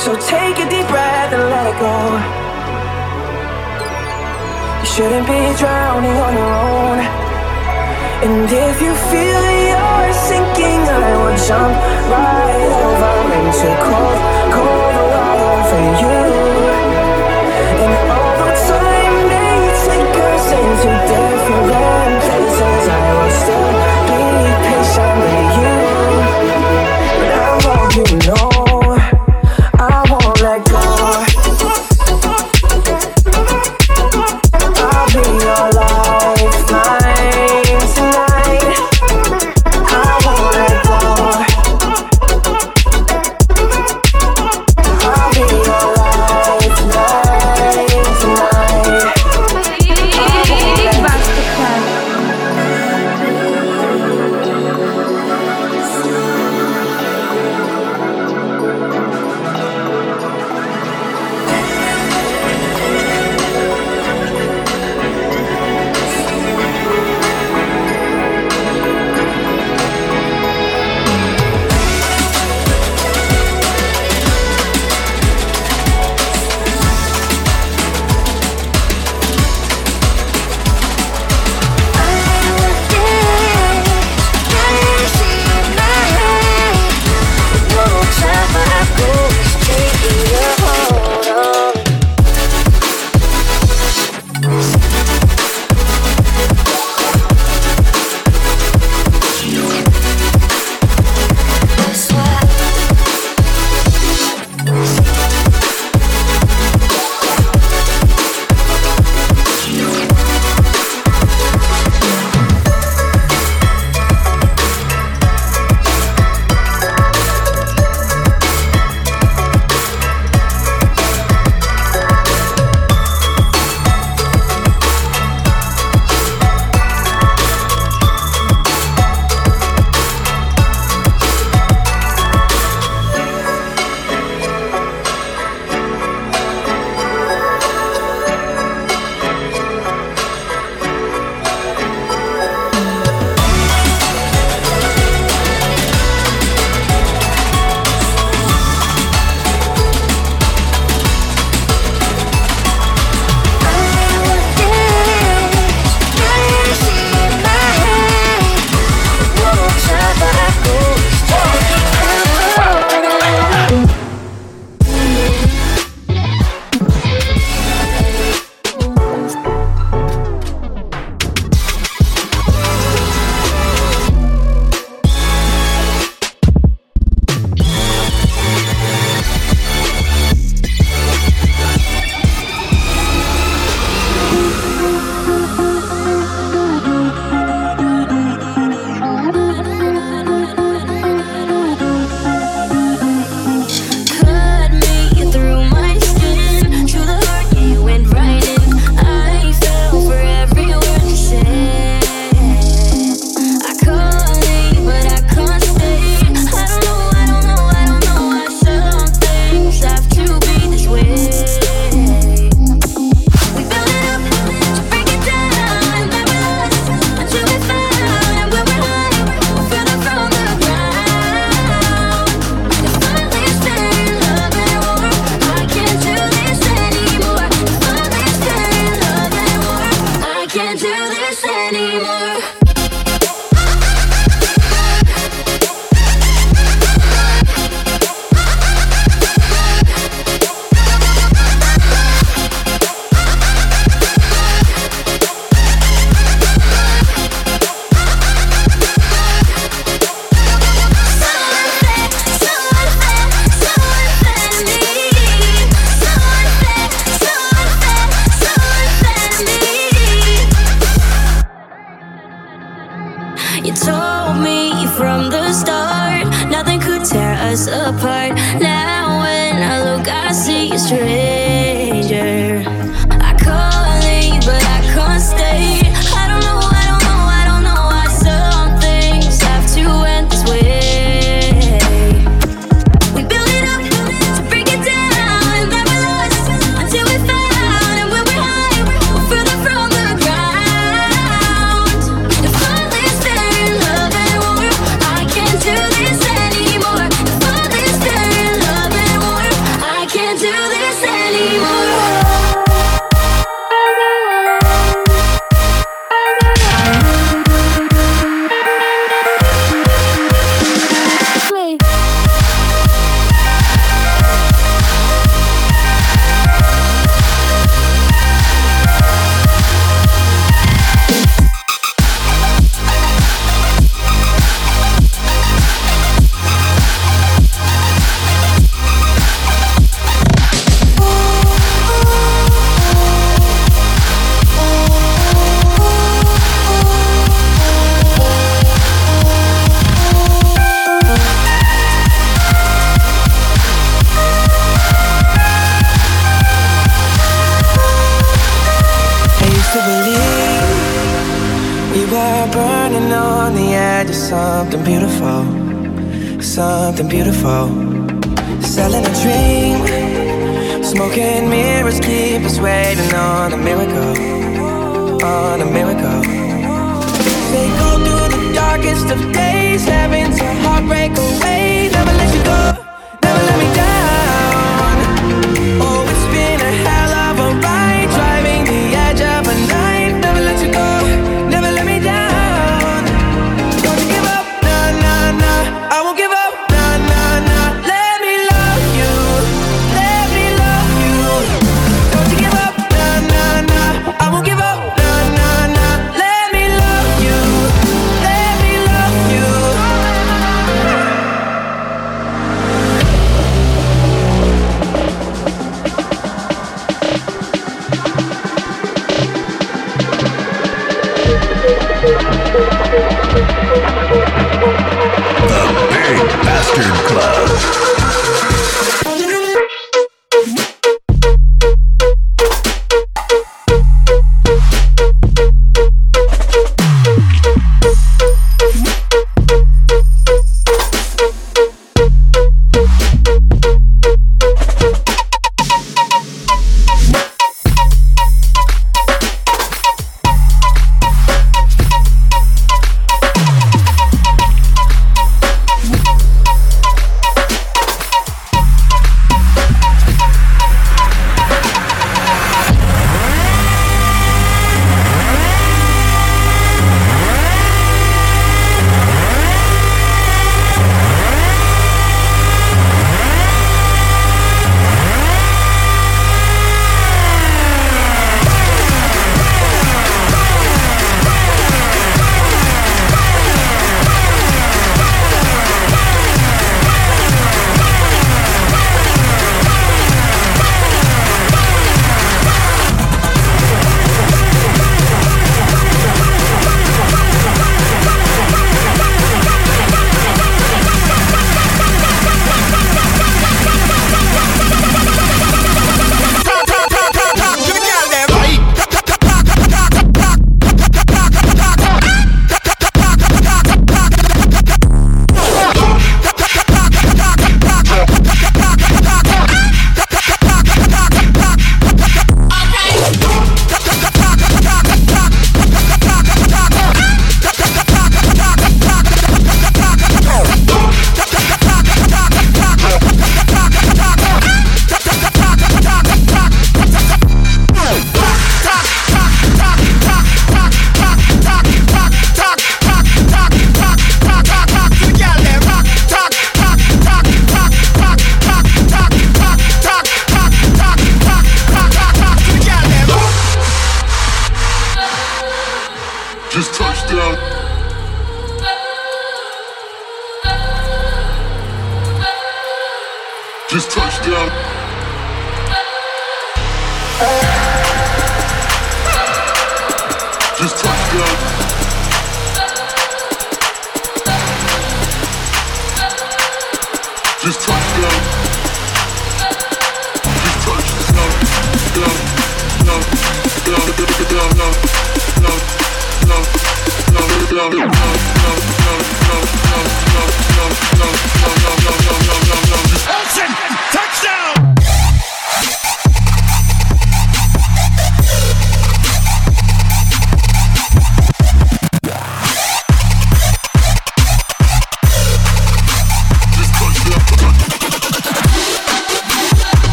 So take a deep breath and let it go. You shouldn't be drowning on your own. And if you feel you're sinking, I will jump right over into cold, cold water for you. And although time may take us into different places, I will still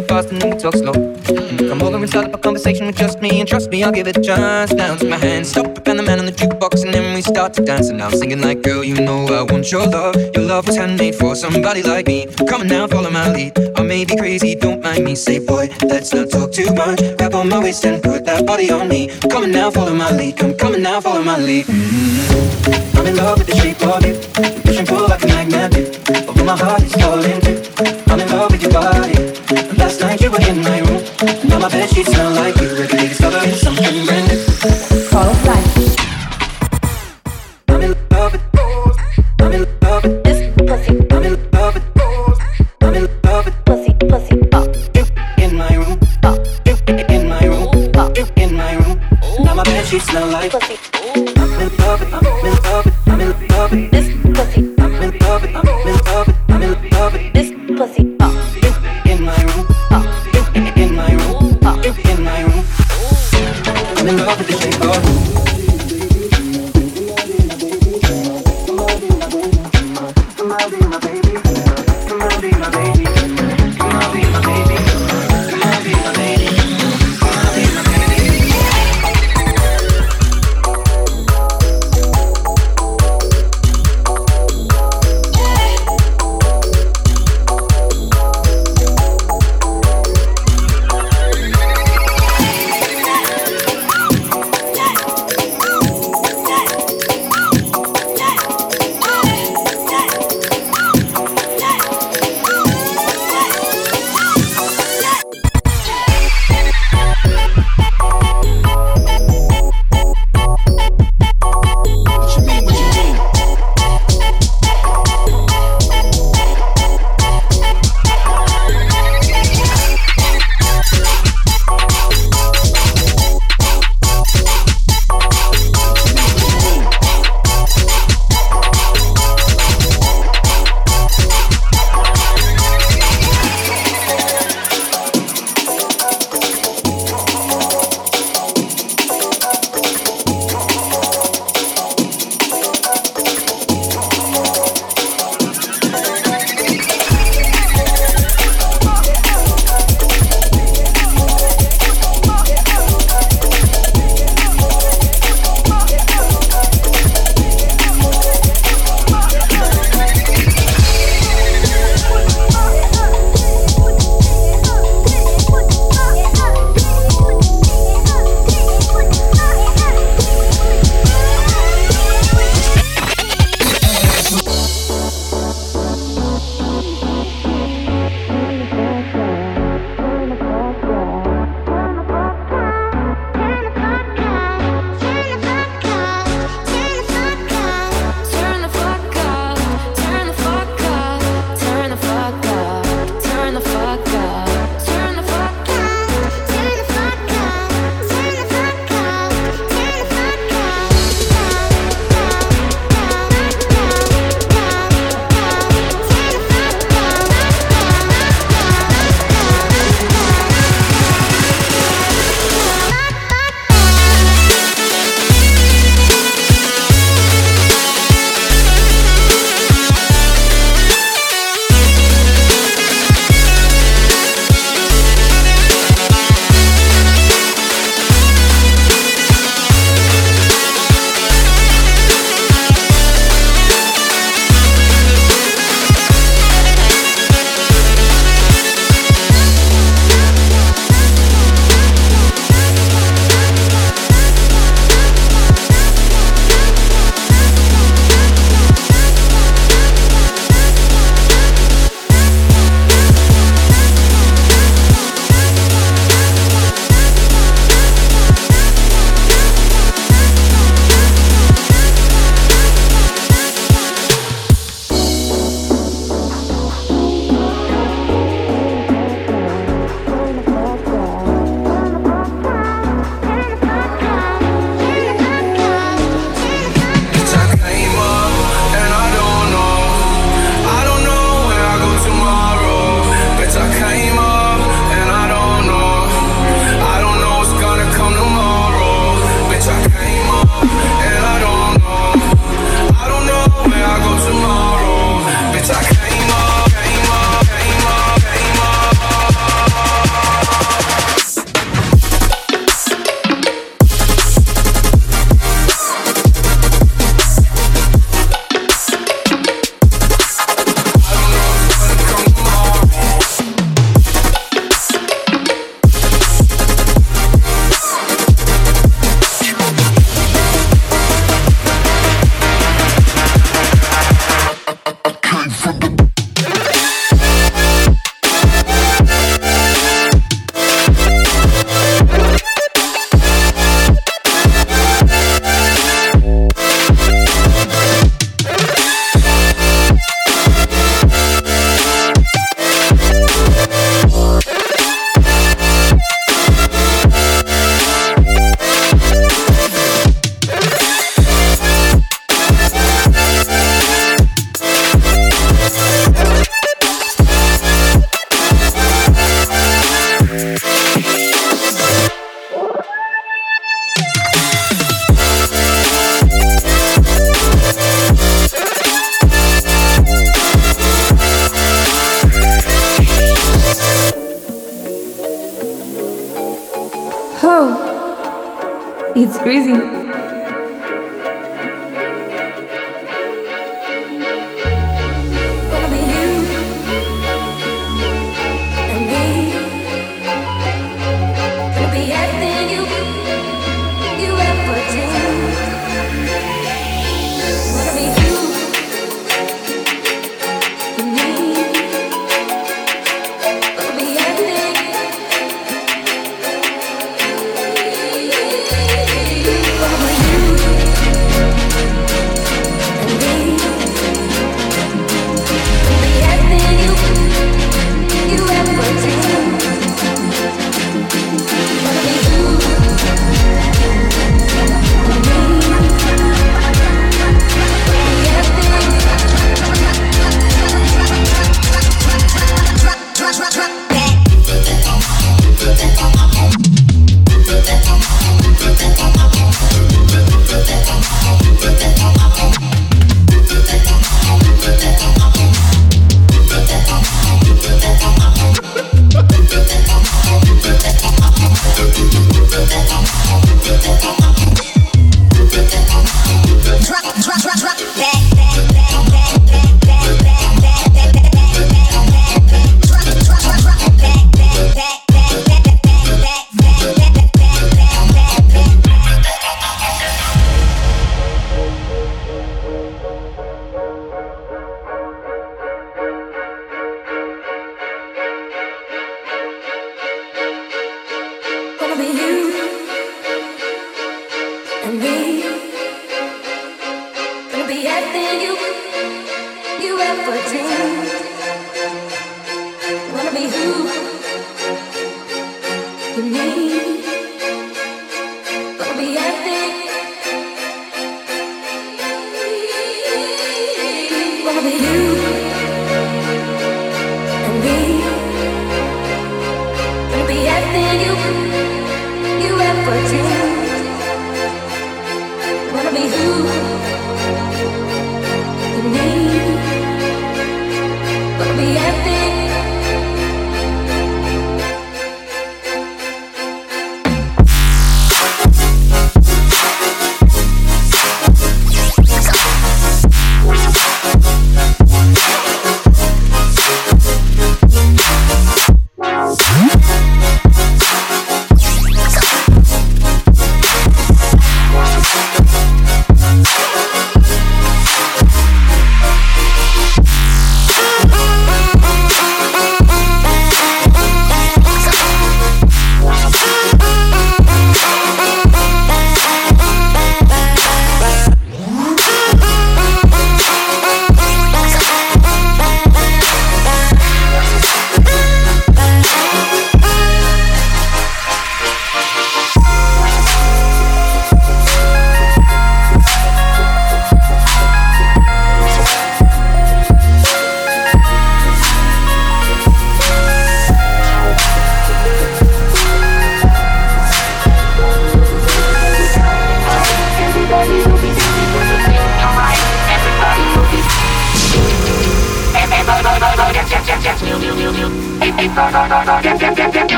shots, fast, and then we talk slow. Come over and start up a conversation with just me, and trust me, I'll give it a chance. Down to my hands, stop Van the Man on the jukebox, and then we start to dance. And I'm singing like, girl, you know I want your love. Your love was handmade for somebody like me. Come on now, follow my lead. I may be crazy, don't mind me. Say, boy, let's not talk too much. Grab on my waist and put that body on me. Come on now, follow my lead. Come, on now, follow my lead. Mm-hmm. I'm in love with the shape of you. Push and pull like a magnet. Although my heart is falling too. I'm in love with your body. Last night you were in my room. Now my bed sheets smell like you. Every day discovering something brand new. Call of life. I'm in love with. I'm in love with This pussy, I'm in love with. I'm in love with pussy, pussy, oh, you in my room. You in my room. You in my room. Now my bed sheets smell like. pussy, I'm in love with. I'm in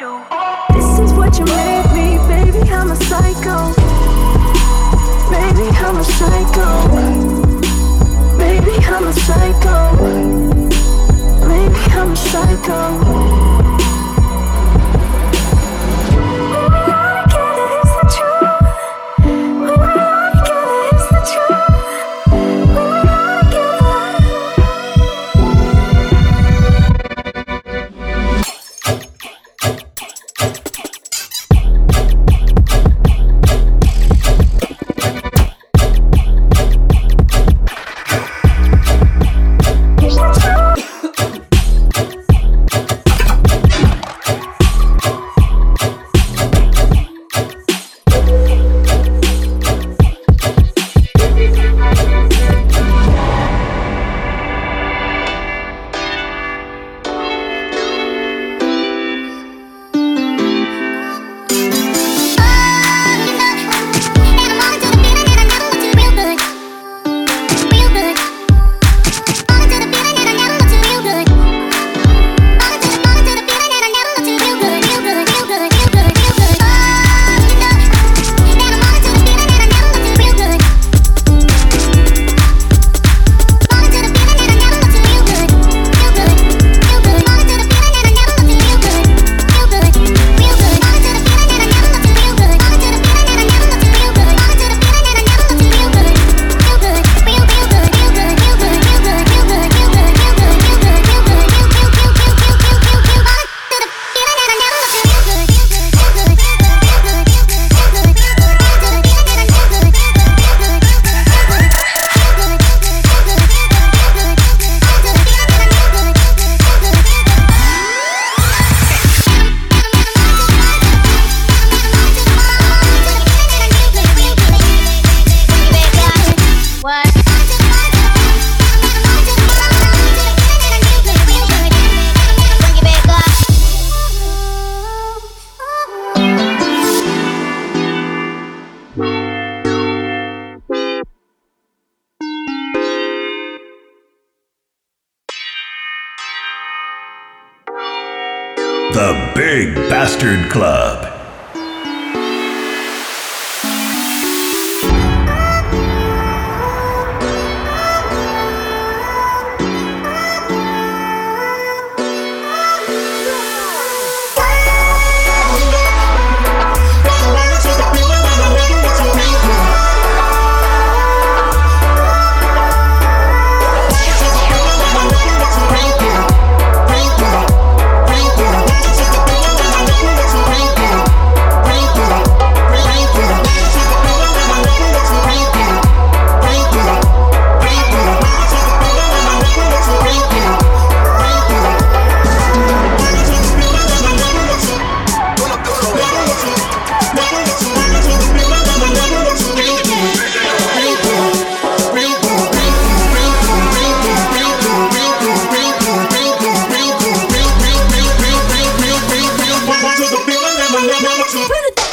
This is what you made me, baby. I'm a psycho. Baby, I'm a psycho. Baby, I'm a psycho. Baby, I'm a psycho. Mustard Club. Put it down.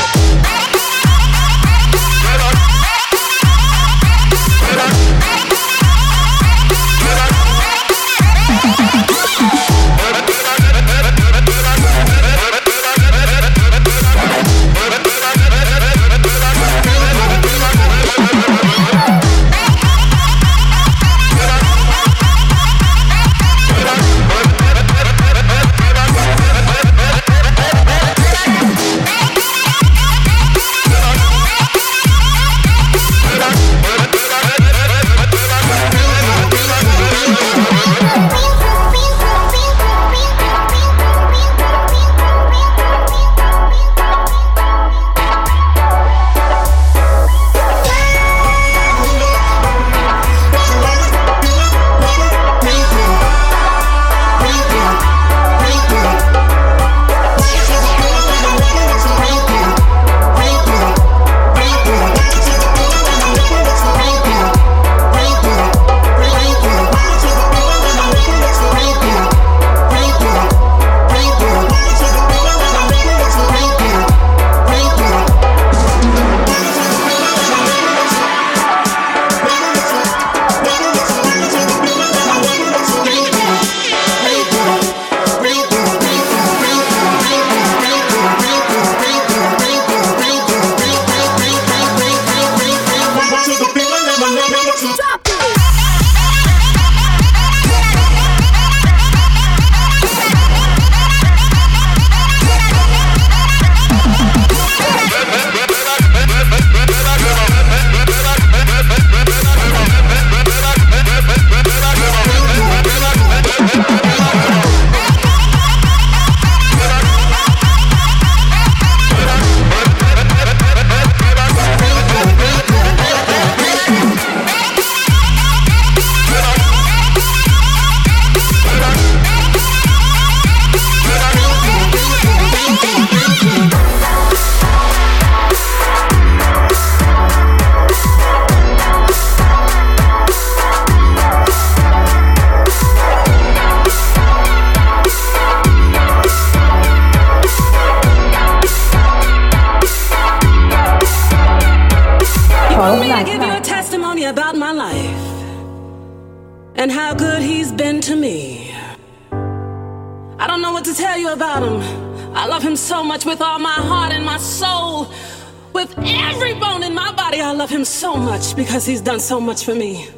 Done so much for me.